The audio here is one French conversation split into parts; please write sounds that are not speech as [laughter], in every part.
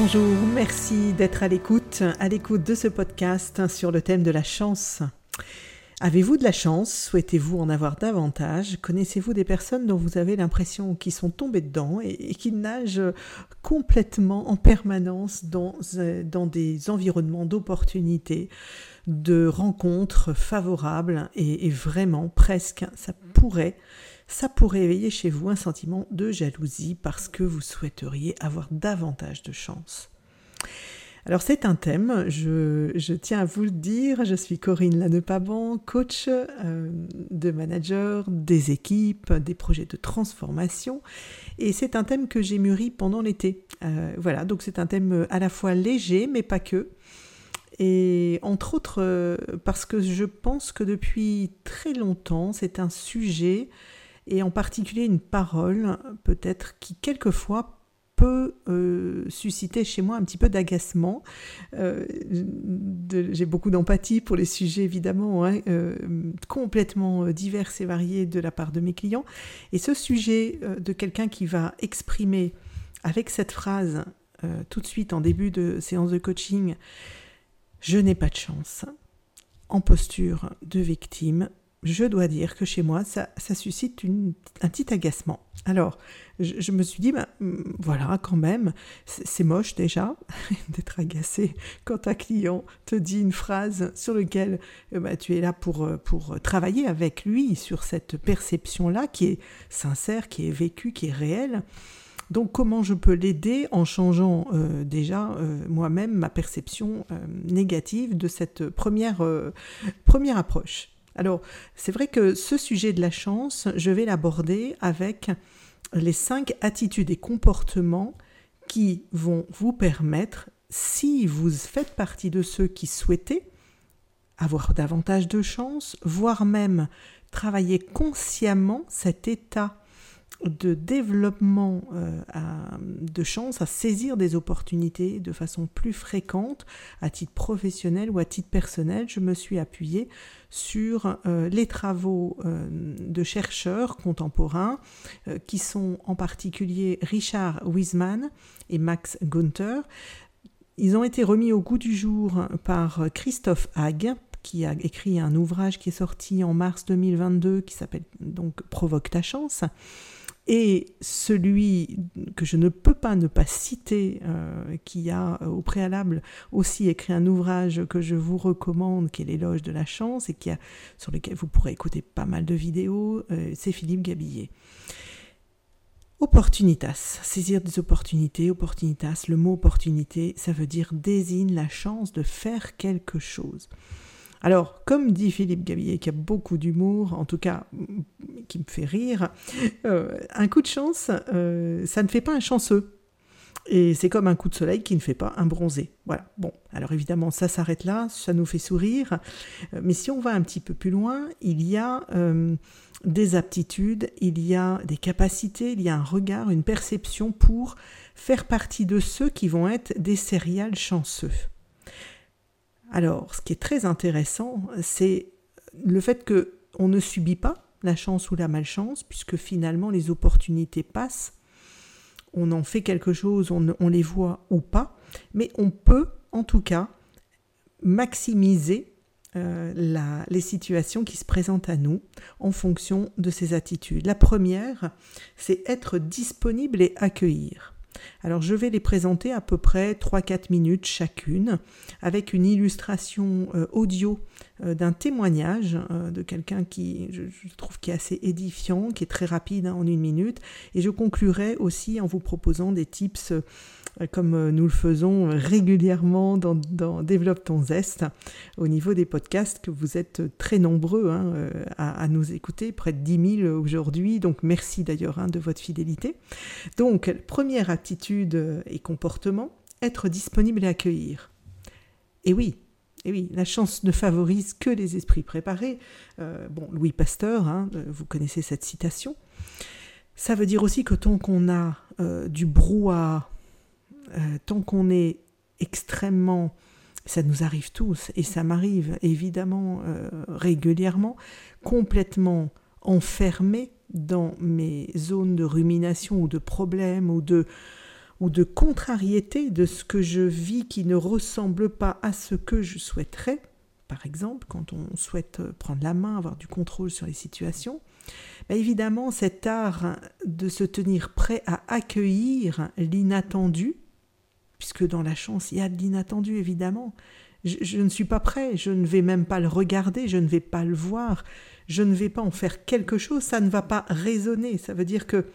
Bonjour, merci d'être à l'écoute, à l'écoute de ce podcast sur le thème de la chance. Avez-vous de la chance? Souhaitez-vous en avoir davantage? Connaissez-vous des personnes dont vous avez l'impression qu'ils sont tombées dedans et, qui nagent complètement en permanence dans, euh, dans des environnements d'opportunités, de rencontres favorables et vraiment presque, ça pourrait ça pourrait éveiller chez vous un sentiment de jalousie parce que vous souhaiteriez avoir davantage de chance. Alors c'est un thème, je, tiens à vous le dire, je suis Corinne Lannepaban, coach euh, de manager des équipes, des projets de transformation, et c'est un thème que j'ai mûri pendant l'été. Euh, voilà, donc c'est un thème à la fois léger, mais pas que. Et entre autres, euh, parce que je pense que depuis très longtemps, c'est un sujet et en particulier une parole peut-être qui quelquefois peut euh, susciter chez moi un petit peu d'agacement. Euh, j'ai beaucoup d'empathie pour les sujets évidemment hein, euh, complètement divers et variés de la part de mes clients. Et ce sujet de quelqu'un qui va exprimer avec cette phrase tout de suite en début de séance de coaching, je n'ai pas de chance, en posture de victime, je dois dire que chez moi, ça, suscite un petit agacement. Alors, je, me suis dit, ben, mm, voilà, quand même, c'est moche déjà [laughs] d'être agacé quand un client te dit une phrase sur laquelle euh, ben, tu es là pour, euh, pour travailler avec lui sur cette perception-là qui est sincère, qui est vécue, qui est réelle. Donc comment je peux l'aider en changeant euh, déjà moi-même ma perception négative de cette première, première approche? Alors, c'est vrai que ce sujet de la chance, je vais l'aborder avec les cinq attitudes et comportements qui vont vous permettre, si vous faites partie de ceux qui souhaitaient avoir davantage de chance, voire même travailler consciemment cet état de développement euh, de chance à saisir des opportunités de façon plus fréquente à titre professionnel ou à titre personnel, je me suis appuyée sur euh, les travaux euh, de chercheurs contemporains qui sont en particulier Richard Wiseman et Max Gunther. Ils ont été remis au goût du jour par Christophe Hague, qui a écrit un ouvrage qui est sorti en mars 2022 qui s'appelle donc Provoque ta chance. Et celui que je ne peux pas ne pas citer, euh, qui a euh, au préalable aussi écrit un ouvrage que je vous recommande, qui est l'éloge de la chance, et qui a, sur lequel vous pourrez écouter pas mal de vidéos, euh, c'est Philippe Gabillet. Opportunitas, saisir des opportunités, opportunitas, le mot opportunité, ça veut dire désigne la chance de faire quelque chose. Alors, comme dit Philippe Gabillet, qui a beaucoup d'humour, en tout cas qui me fait rire, euh, un coup de chance, euh, ça ne fait pas un chanceux. Et c'est comme un coup de soleil qui ne fait pas un bronzé. Voilà. Bon, alors évidemment, ça s'arrête là, ça nous fait sourire. Euh, mais si on va un petit peu plus loin, il y a des aptitudes, il y a des capacités, il y a un regard, une perception pour faire partie de ceux qui vont être des céréales chanceux. Alors, ce qui est très intéressant, c'est le fait que on ne subit pas la chance ou la malchance, puisque finalement les opportunités passent, on en fait quelque chose, on, les voit ou pas, mais on peut en tout cas maximiser euh, les situations qui se présentent à nous en fonction de ces attitudes. La première, c'est être disponible et accueillir. Alors je vais les présenter à peu près 3-4 minutes chacune avec une illustration euh, audio d'un témoignage euh, de quelqu'un qui je, trouve qui est assez édifiant, qui est très rapide hein, en une minute et je conclurai aussi en vous proposant des tips comme nous le faisons régulièrement dans, Développe ton zeste au niveau des podcasts que vous êtes très nombreux hein, à, nous écouter, près de 10 000 aujourd'hui, donc merci d'ailleurs hein, de votre fidélité. Donc première attitude et comportement, être disponible et accueillir. Et oui, et oui, la chance ne favorise que les esprits préparés. Euh, bon, Louis Pasteur, hein, euh, vous connaissez cette citation. Ça veut dire aussi que tant qu'on a euh, du brouhaha, tant qu'on est extrêmement, ça nous arrive tous, et ça m'arrive évidemment régulièrement, complètement enfermé dans mes zones de rumination ou de problèmes ou de ou de contrariété de ce que je vis qui ne ressemble pas à ce que je souhaiterais, par exemple, quand on souhaite prendre la main, avoir du contrôle sur les situations, ben évidemment, cet art de se tenir prêt à accueillir l'inattendu, puisque dans la chance, il y a de l'inattendu, évidemment. Je, je, ne suis pas prêt, je ne vais même pas le regarder, je ne vais pas le voir, je ne vais pas en faire quelque chose, ça ne va pas résonner. Ça veut dire que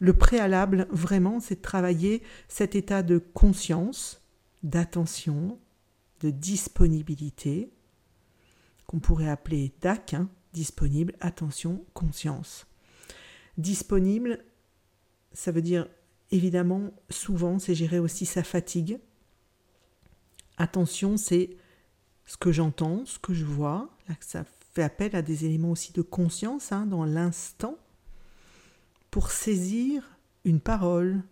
le préalable, vraiment, c'est de travailler cet état de conscience, d'attention, de disponibilité, qu'on pourrait appeler DAC, hein, disponible, attention, conscience. Disponible, ça veut dire évidemment, souvent, c'est gérer aussi sa fatigue. Attention, c'est ce que j'entends, ce que je vois. Ça fait appel à des éléments aussi de conscience hein, dans l'instant pour saisir une parole,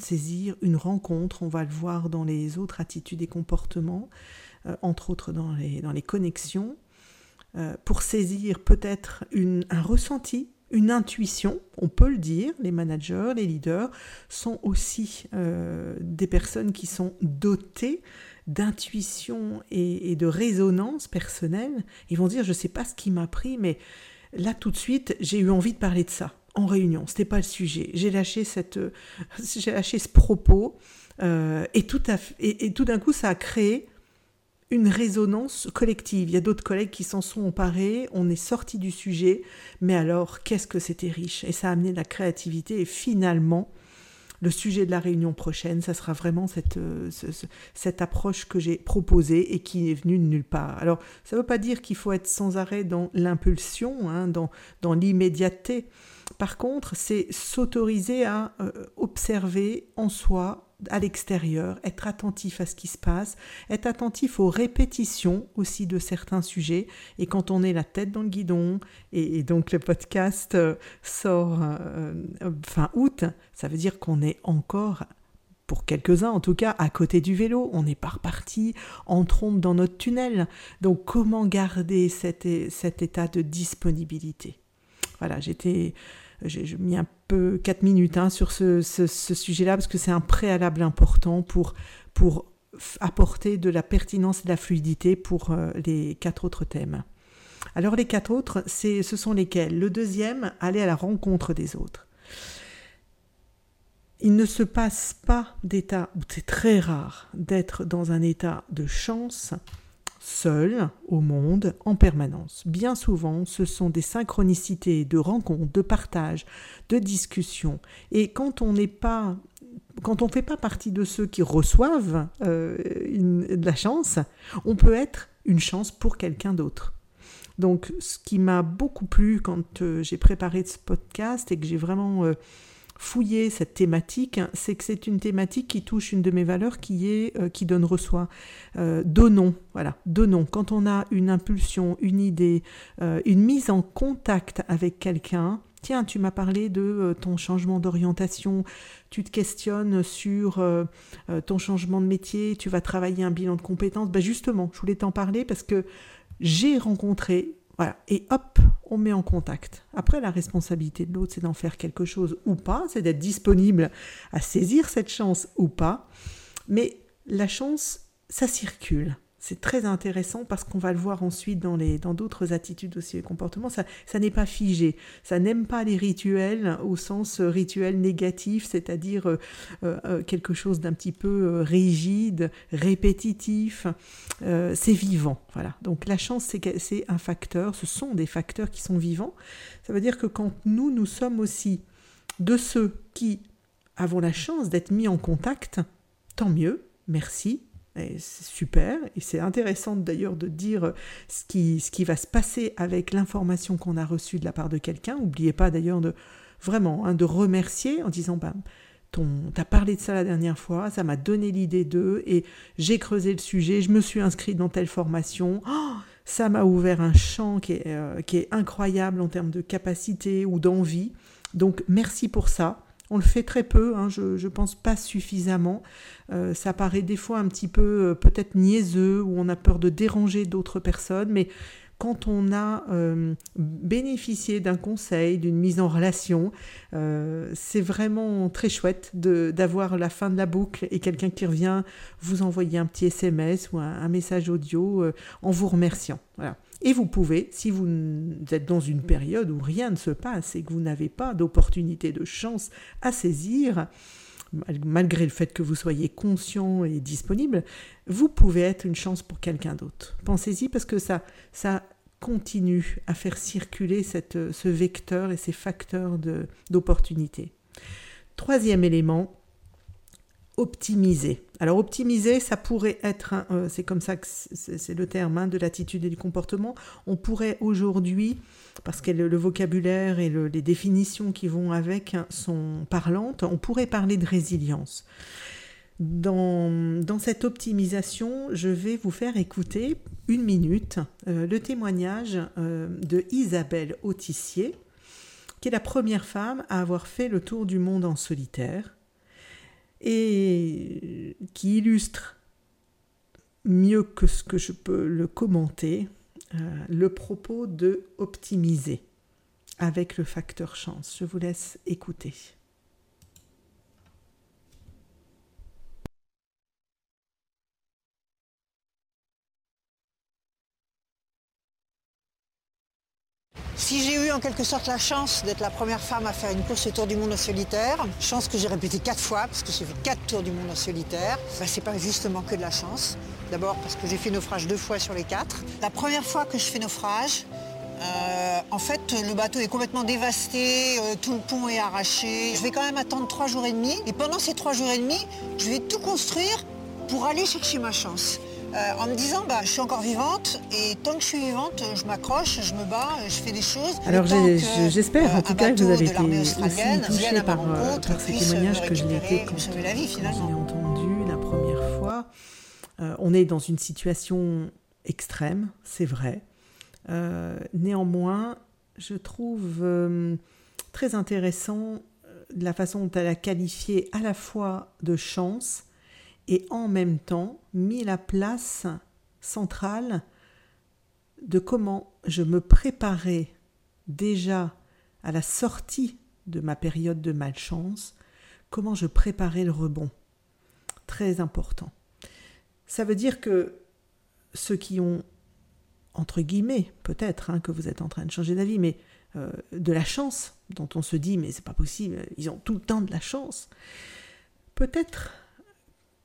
saisir une rencontre. On va le voir dans les autres attitudes et comportements, euh, entre autres dans les, connexions, euh, pour saisir peut-être un ressenti, une intuition, on peut le dire, les managers, les leaders sont aussi euh, des personnes qui sont dotées d'intuition et, et, de résonance personnelle. Ils vont dire, je ne sais pas ce qui m'a pris, mais là tout de suite, j'ai eu envie de parler de ça en réunion. C'était pas le sujet. J'ai lâché cette, [laughs] j'ai lâché ce propos euh, et tout à, et, et tout d'un coup, ça a créé une résonance collective. Il y a d'autres collègues qui s'en sont emparés, on est sorti du sujet, mais alors qu'est-ce que c'était riche? Et ça a amené de la créativité et finalement, le sujet de la réunion prochaine, ça sera vraiment cette, euh, cette approche que j'ai proposée et qui est venue de nulle part. Alors, ça ne veut pas dire qu'il faut être sans arrêt dans l'impulsion, hein, dans, dans l'immédiateté. Par contre, c'est s'autoriser à euh, observer en soi, à l'extérieur, être attentif à ce qui se passe, être attentif aux répétitions aussi de certains sujets. Et quand on est la tête dans le guidon, et, donc le podcast euh, sort euh, fin août, ça veut dire qu'on est encore pour quelques-uns en tout cas, à côté du vélo. On n'est pas reparti en trompe dans notre tunnel. Donc comment garder cet, cet état de disponibilité? Voilà, j'ai mis un peu 4 minutes hein, sur ce, sujet-là parce que c'est un préalable important pour, apporter de la pertinence et de la fluidité pour euh, les quatre autres thèmes. Alors les quatre autres, ce sont lesquels? Le deuxième, aller à la rencontre des autres. Il ne se passe pas d'état, c'est très rare d'être dans un état de chance seul au monde en permanence. Bien souvent, ce sont des synchronicités de rencontres, de partages, de discussions. Et quand on n'est pas quand on ne fait pas partie de ceux qui reçoivent euh, de la chance, on peut être une chance pour quelqu'un d'autre. Donc, ce qui m'a beaucoup plu quand euh, j'ai préparé ce podcast et que j'ai vraiment euh, fouiller cette thématique, c'est que c'est une thématique qui touche une de mes valeurs qui est euh, qui donne reçoit. Euh, donnons, voilà, donnons. Quand on a une impulsion, une idée, euh, une mise en contact avec quelqu'un, tiens, tu m'as parlé de ton changement d'orientation, tu te questionnes sur ton changement de métier, tu vas travailler un bilan de compétences. Ben justement, je voulais t'en parler parce que j'ai rencontré voilà. Et hop, on met en contact. Après, la responsabilité de l'autre, c'est d'en faire quelque chose ou pas, c'est d'être disponible à saisir cette chance ou pas. Mais la chance, ça circule c'est très intéressant parce qu'on va le voir ensuite dans les dans d'autres attitudes aussi et comportements. Ça, ça n'est pas figé. Ça n'aime pas les rituels au sens euh, rituel négatif, c'est-à-dire euh, euh, quelque chose d'un petit peu rigide, répétitif. c'est vivant. Voilà. Donc la chance, c'est, c'est un facteur. Ce sont des facteurs qui sont vivants. Ça veut dire que quand nous, nous sommes aussi de ceux qui avons la chance d'être mis en contact, tant mieux. Merci, c'est super, et c'est intéressant d'ailleurs de dire ce qui, va se passer avec l'information qu'on a reçue de la part de quelqu'un. N'oubliez pas d'ailleurs de vraiment hein, de remercier en disant bah, ton, t'as parlé de ça la dernière fois, ça m'a donné l'idée d'eux, et j'ai creusé le sujet, je me suis inscrit dans telle formation. Oh, ça m'a ouvert un champ euh, qui est incroyable en termes de capacité ou d'envie. Donc merci pour ça. On le fait très peu, hein, je pense pas suffisamment. Euh, ça paraît des fois un petit peu euh, peut-être niaiseux ou on a peur de déranger d'autres personnes, mais quand on a euh, bénéficié d'un conseil, d'une mise en relation. C'est vraiment très chouette d'avoir la fin de la boucle et quelqu'un qui revient vous envoyer un petit SMS ou un, message audio en vous remerciant. Et vous pouvez, si vous êtes dans une période où rien ne se passe et que vous n'avez pas d'opportunité, de chance à saisir, malgré le fait que vous soyez conscient et disponible, vous pouvez être une chance pour quelqu'un d'autre. Pensez-y parce que ça, continue à faire circuler cette, ce vecteur et ces facteurs d'opportunité. Troisième élément, optimiser. Alors optimiser, ça pourrait être, euh, c'est comme ça que c'est le terme hein, de l'attitude et du comportement, on pourrait aujourd'hui, parce que le, vocabulaire et les définitions qui vont avec sont parlantes, on pourrait parler de résilience. Dans, dans cette optimisation, je vais vous faire écouter une minute euh, le témoignage euh, de Isabelle Autissier, qui est la première femme à avoir fait le tour du monde en solitaire et qui illustre mieux que ce que je peux le commenter euh, le propos de optimiser avec le facteur chance. Je vous laisse écouter. Si j'ai eu en quelque sorte la chance d'être la première femme à faire une course autour du monde en solitaire, chance que j'ai répété quatre fois parce que j'ai fait quatre tours du monde en solitaire, bah, c'est pas justement que de la chance. D'abord parce que j'ai fait naufrage deux fois sur les quatre. La première fois que je fais naufrage, euh, en fait, le bateau est complètement dévasté, euh, tout le pont est arraché. Je vais quand même attendre trois jours et demi. Et pendant ces trois jours et demi, je vais tout construire pour aller chercher ma chance. Euh, en me disant bah, je suis encore vivante et tant que je suis vivante, je m'accroche, je me bats, je fais des choses. Alors j'espère en tout cas que vous avez été aussi touché par, euh, par ces témoignages que je l'ai été quand, j'ai entendu la première fois. Euh, on est dans une situation extrême, c'est vrai. néanmoins, je trouve très intéressant la façon dont elle a qualifié à la fois de chance et en même temps mis la place centrale de comment je me préparais déjà à la sortie de ma période de malchance, comment je préparais le rebond. Très important. Ça veut dire que ceux qui ont, entre guillemets, peut-être hein, que vous êtes en train de changer d'avis, mais euh, de la chance, dont on se dit, mais c'est pas possible, ils ont tout le temps de la chance, peut-être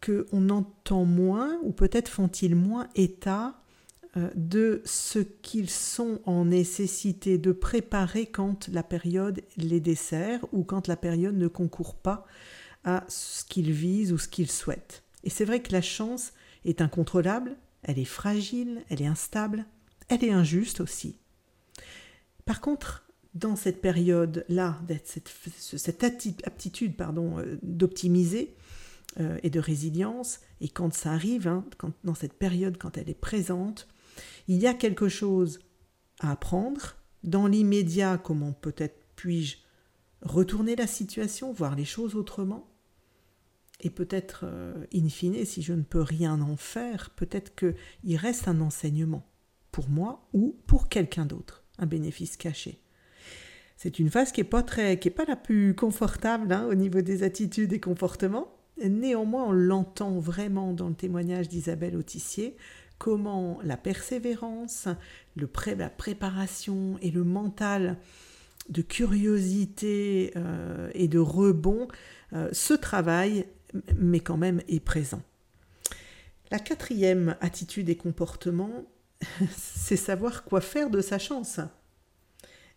qu'on entend moins, ou peut-être font-ils moins état euh, de ce qu'ils sont en nécessité de préparer quand la période les dessert ou quand la période ne concourt pas à ce qu'ils visent ou ce qu'ils souhaitent. Et c'est vrai que la chance est incontrôlable, elle est fragile, elle est instable, elle est injuste aussi. Par contre, dans cette période-là, cette, cette aptitude pardon, euh, d'optimiser, euh, et de résilience. Et quand ça arrive, hein, dans cette période, quand elle est présente, il y a quelque chose à apprendre. Dans l'immédiat, comment peut-être puis-je retourner la situation, voir les choses autrement et peut-être, euh, in fine, si je ne peux rien en faire, peut-être qu'il reste un enseignement pour moi ou pour quelqu'un d'autre, un bénéfice caché. C'est une phase qui n'est pas, très, qui est pas la plus confortable hein, au niveau des attitudes et comportements, Néanmoins, on l'entend vraiment dans le témoignage d'Isabelle Autissier, comment la persévérance, la préparation et le mental de curiosité euh, et de rebond, euh, ce travail, mais quand même est présent. La quatrième attitude et comportement, [laughs] c'est savoir quoi faire de sa chance.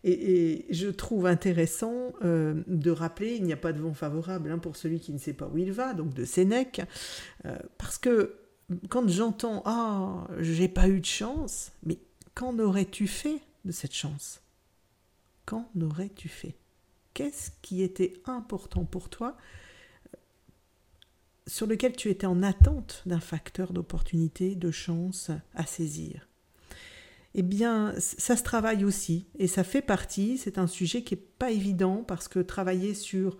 Et, je trouve intéressant euh, de rappeler, il n'y a pas de vent favorable hein, pour celui qui ne sait pas où il va, donc de Sénèque, euh, parce que quand j'entends Ah, j'ai pas eu de chance, mais qu'en aurais-tu fait de cette chance? Qu'en aurais-tu fait? Qu'est-ce qui était important pour toi euh, sur lequel tu étais en attente d'un facteur d'opportunité, de chance à saisir? Eh bien, ça se travaille aussi et ça fait partie. C'est un sujet qui n'est pas évident parce que travailler sur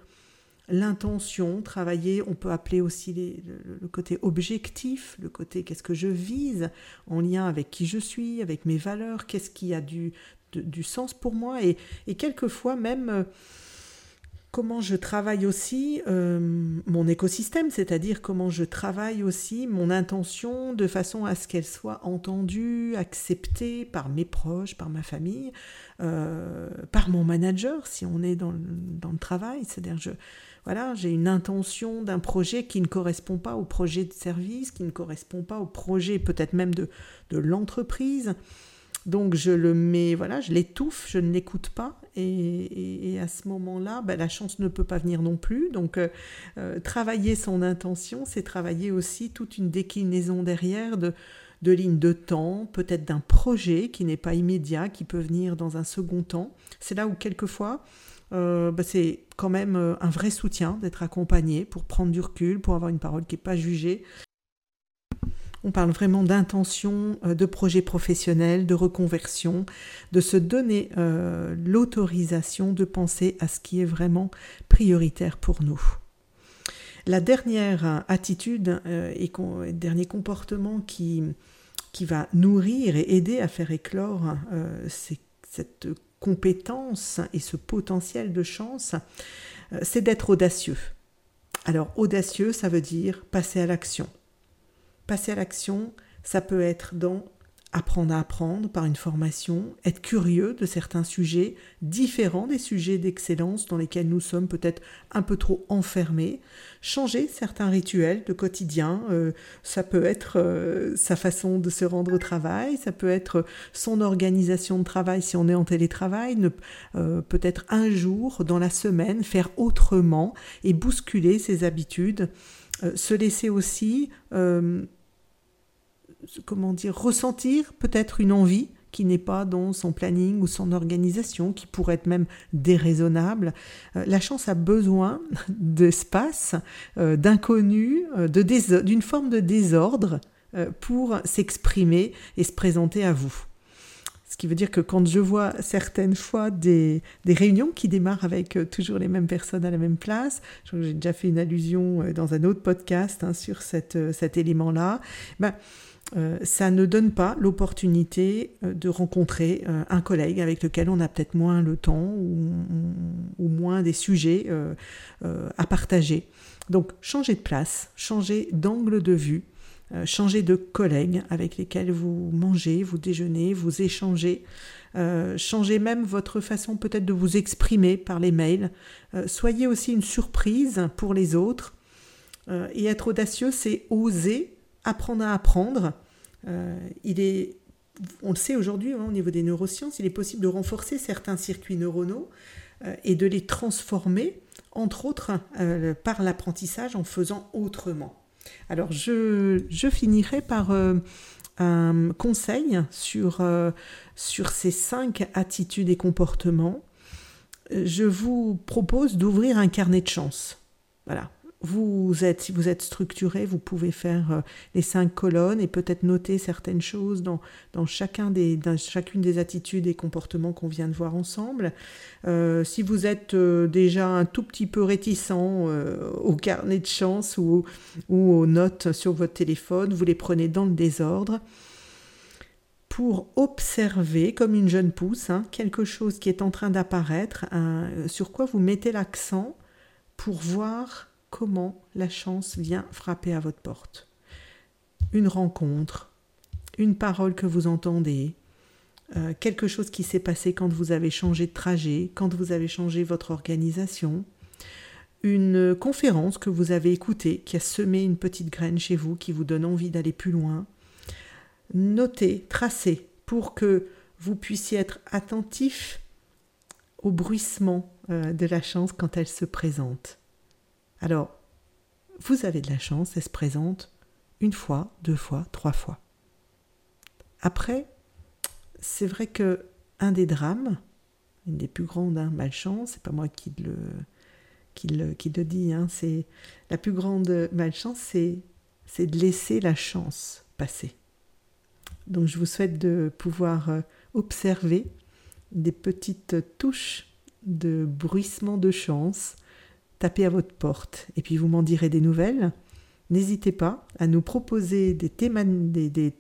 l'intention, travailler, on peut appeler aussi le, côté objectif, le côté qu'est-ce que je vise en lien avec qui je suis, avec mes valeurs, qu'est-ce qui a du, sens pour moi, et, et quelquefois même euh, comment je travaille aussi euh, mon écosystème, c'est-à-dire comment je travaille aussi mon intention de façon à ce qu'elle soit entendue, acceptée par mes proches, par ma famille, euh, par mon manager si on est dans le, travail, c'est-à-dire je voilà, j'ai une intention d'un projet qui ne correspond pas au projet de service, qui ne correspond pas au projet peut-être même de, de l'entreprise. Donc je le mets, voilà, je l'étouffe, je ne l'écoute pas, et, à ce moment-là, ben, la chance ne peut pas venir non plus. Donc euh, euh, travailler son intention, c'est travailler aussi toute une déclinaison derrière de, de lignes de temps, peut-être d'un projet qui n'est pas immédiat, qui peut venir dans un second temps. C'est là où quelquefois euh, bah, c'est quand même un vrai soutien d'être accompagné pour prendre du recul, pour avoir une parole qui n'est pas jugée. On parle vraiment d'intention, euh, de projet professionnel, de reconversion, de se donner l'autorisation de penser à ce qui est vraiment prioritaire pour nous. La dernière attitude et dernier comportement qui, va nourrir et aider à faire éclore cette compétence et ce potentiel de chance, euh, c'est d'être audacieux. Alors audacieux, ça veut dire passer à l'action. Passer à l'action, ça peut être dans apprendre à apprendre par une formation, être curieux de certains sujets différents des sujets d'excellence dans lesquels nous sommes peut-être un peu trop enfermés, changer certains rituels de quotidien, euh, ça peut être euh, sa façon de se rendre au travail, ça peut être son organisation de travail si on est en télétravail, euh, peut-être un jour dans la semaine faire autrement et bousculer ses habitudes, se laisser aussi comment dire, ressentir peut-être une envie qui n'est pas dans son planning ou son organisation, qui pourrait être même déraisonnable. Euh, la chance a besoin [laughs] d'espace, euh, d'inconnu, euh, d'une forme de désordre pour s'exprimer et se présenter à vous. Ce qui veut dire que quand je vois certaines fois des, réunions qui démarrent avec toujours les mêmes personnes à la même place, j'ai déjà fait une allusion dans un autre podcast hein, sur cet élément-là, ben, euh, ça ne donne pas l'opportunité euh, de rencontrer euh, un collègue avec lequel on a peut-être moins le temps ou, moins des sujets à partager. Donc changer de place, changer d'angle de vue, changer de collègues avec lesquels vous mangez, vous déjeunez, vous échangez, changer même votre façon peut-être de vous exprimer par les mails. soyez aussi une surprise pour les autres. et être audacieux, c'est oser apprendre à apprendre. Euh, il est, on le sait aujourd'hui hein, au niveau des neurosciences, il est possible de renforcer certains circuits neuronaux euh, et de les transformer, entre autres, euh, par l'apprentissage en faisant autrement. Alors je, finirai par un conseil sur, sur ces cinq attitudes et comportements. Je vous propose d'ouvrir un carnet de chance. Voilà, vous êtes, si vous êtes structuré, vous pouvez faire euh, les cinq colonnes et peut-être noter certaines choses dans, chacune des attitudes et comportements qu'on vient de voir ensemble. Euh, si vous êtes euh, déjà un tout petit peu réticent au carnet de chance ou, ou aux notes sur votre téléphone, vous les prenez dans le désordre pour observer, comme une jeune pousse, hein, quelque chose qui est en train d'apparaître, sur quoi vous mettez l'accent pour voir comment la chance vient frapper à votre porte. Une rencontre, une parole que vous entendez, euh, quelque chose qui s'est passé quand vous avez changé de trajet, quand vous avez changé votre organisation, une conférence que vous avez écoutée qui a semé une petite graine chez vous qui vous donne envie d'aller plus loin. Notez, tracez pour que vous puissiez être attentif au bruissement euh, de la chance quand elle se présente. Alors, vous avez de la chance, elle se présente une fois, deux fois, trois fois. Après, c'est vrai que un des drames, une des plus grandes hein, malchances, c'est pas moi qui le, qui le, dis, hein, c'est la plus grande malchance, c'est, c'est de laisser la chance passer. Donc je vous souhaite de pouvoir euh, observer des petites touches de bruissement de chance taper à votre porte et puis vous m'en direz des nouvelles. N'hésitez pas à nous proposer des, des,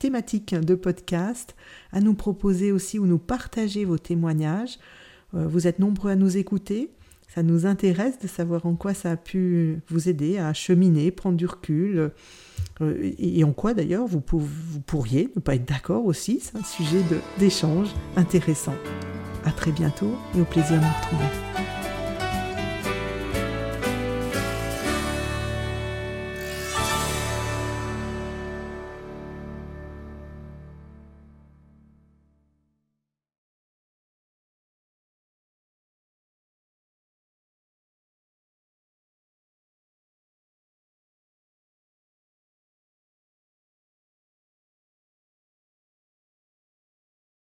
thématiques de podcast, à nous proposer aussi ou nous partager vos témoignages. Euh, vous êtes nombreux à nous écouter. Ça nous intéresse de savoir en quoi ça a pu vous aider à cheminer, prendre du recul, euh, et en quoi d'ailleurs vous, pourriez ne pas être d'accord aussi. C'est un sujet d'échange intéressant. À très bientôt et au plaisir de nous retrouver.